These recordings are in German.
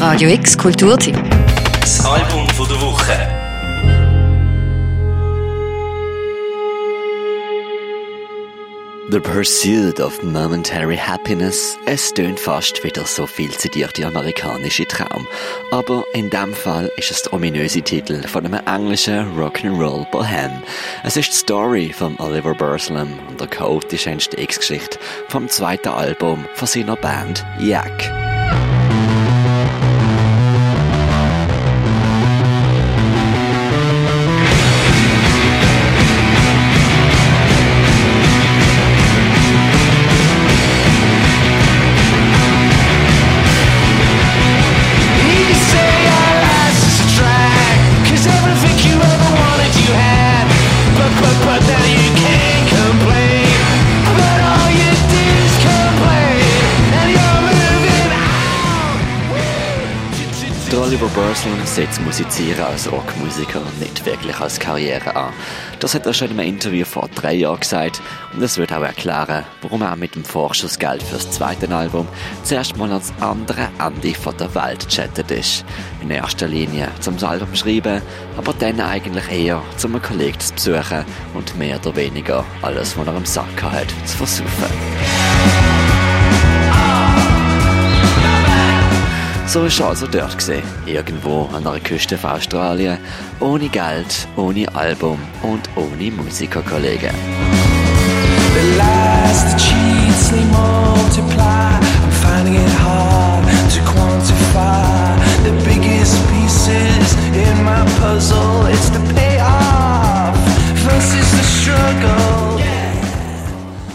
Radio X Kulturtipp. Das Album von der Woche. The Pursuit of Momentary Happiness. Es tönt fast wieder so viel zitierte amerikanische Traum. Aber in dem Fall ist es der ominöse Titel von einem englischen Rock'n'Roll Bohem. Es ist die Story von Oliver Burslem und der chaotische Entstehungsgeschichte vom zweiten Album von seiner Band Yak. Oliver Burslem setzt Musizieren als Rockmusiker nicht wirklich als Karriere an. Das hat er schon in einem Interview vor drei Jahren gesagt und das wird auch erklären, warum er mit dem Vorschussgeld fürs zweite Album zuerst mal ans andere Ende von der Welt chattet ist. In erster Linie zum Album schreiben, aber dann eigentlich eher zum einen Kollegen zu besuchen und mehr oder weniger alles, was er im Sack hat, zu versuchen. So ist er also dort gesehen, irgendwo an der Küste von Australien, ohne Geld, ohne Album und ohne Musikerkollegen. The lies, the cheats, they multiply. I'm finding it hard to quantify the biggest pieces in my puzzle. It's the payoff versus the struggle.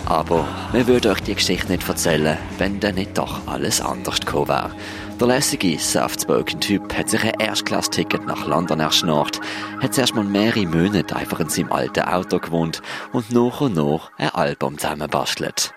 Aber wir würden euch die Geschichte nicht erzählen, wenn dann nicht doch alles anders gekommen wäre. Der lässige, soft-spoken Typ hat sich ein Erstklass-Ticket nach London erschnarrt, hat zuerst mal mehrere Monate einfach in seinem alten Auto gewohnt und nach und nach ein Album zusammenbastelt.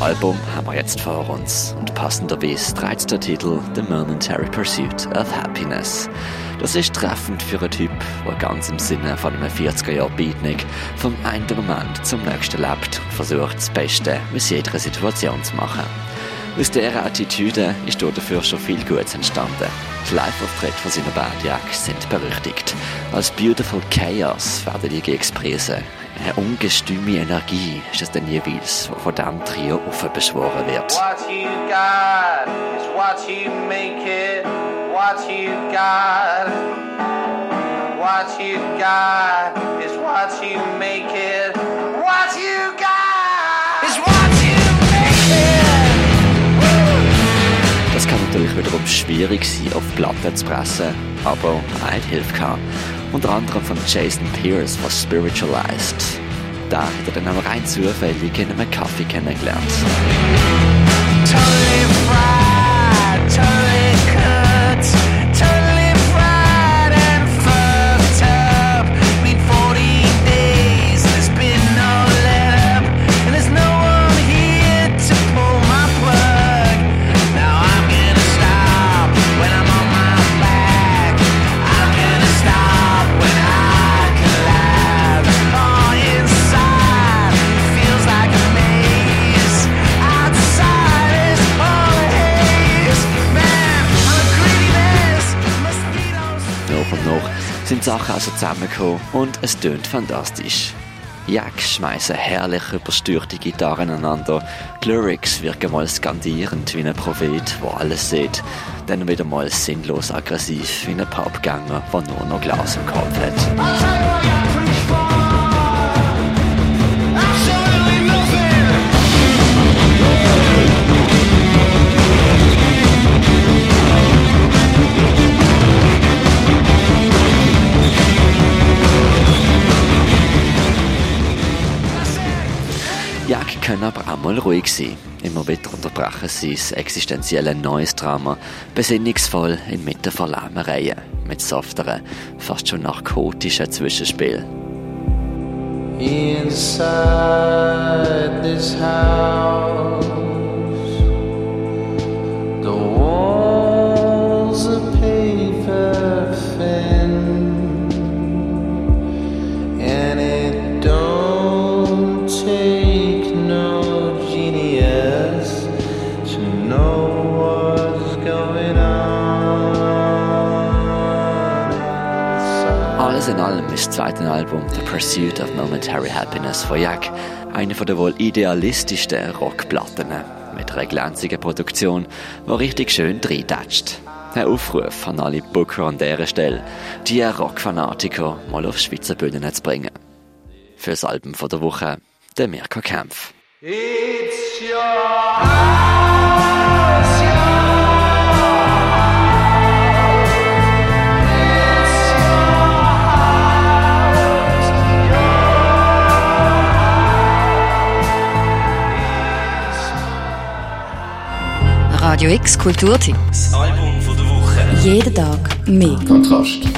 Album haben wir jetzt vor uns und passenderweise trägt der Titel The Momentary Pursuit of Happiness. Das ist treffend für einen Typ, der ganz im Sinne von einem 40er-Jahr-Beatnik vom einen Moment zum nächsten lebt und versucht, das Beste aus jeder Situation zu machen. Aus dieser Attitüde ist dafür schon viel Gutes entstanden. Die Live-Auftritte von seiner Band Jack sind berüchtigt. Als Beautiful Chaos werden die expressen. Eine ungestüme Energie ist es dann jeweils, wo von diesem Trio beschworen wird. What you got is what you make it. What you got. What you got is what you make it. What you got is what you make it. Das kann natürlich wiederum schwierig sein, auf Platten zu pressen, aber eine Hilfe kann unter anderem von Jason Pierce von Spiritualized. Da hat er dann auch rein zufällig in einem Kaffee kennengelernt. Totally sind Sachen also zusammengekommen und es tönt fantastisch. Jack schmeißen herrlich überstürte Gitarren aneinander. Die Lyrics wirken mal skandierend wie ein Prophet, der alles sieht. Dann wieder mal sinnlos aggressiv wie ein Pappgänger, der nur noch Glas im Kopf hat. Mal ruhig sein. Immer wieder unterbrechen sie das existenzielle neues Drama, besinnungsvoll inmitten von Lämmereien, mit softeren, fast schon narkotischen Zwischenspielen. Inside this house, Alles in allem ist zweite Album The Pursuit of Momentary Happiness von Jack eine von der wohl idealistischsten Rockplatten mit einer glänzigen Produktion, die richtig schön reindatscht. Ein Aufruf an alle Booker an dieser Stelle, die Rockfanatiker mal auf Schweizer Bühnen zu bringen. Für das Album von der Woche, der Mirko Kempf. It's your Radio X Kulturtipp. Das Album von der Woche. Jeden Tag mehr. Kontrast.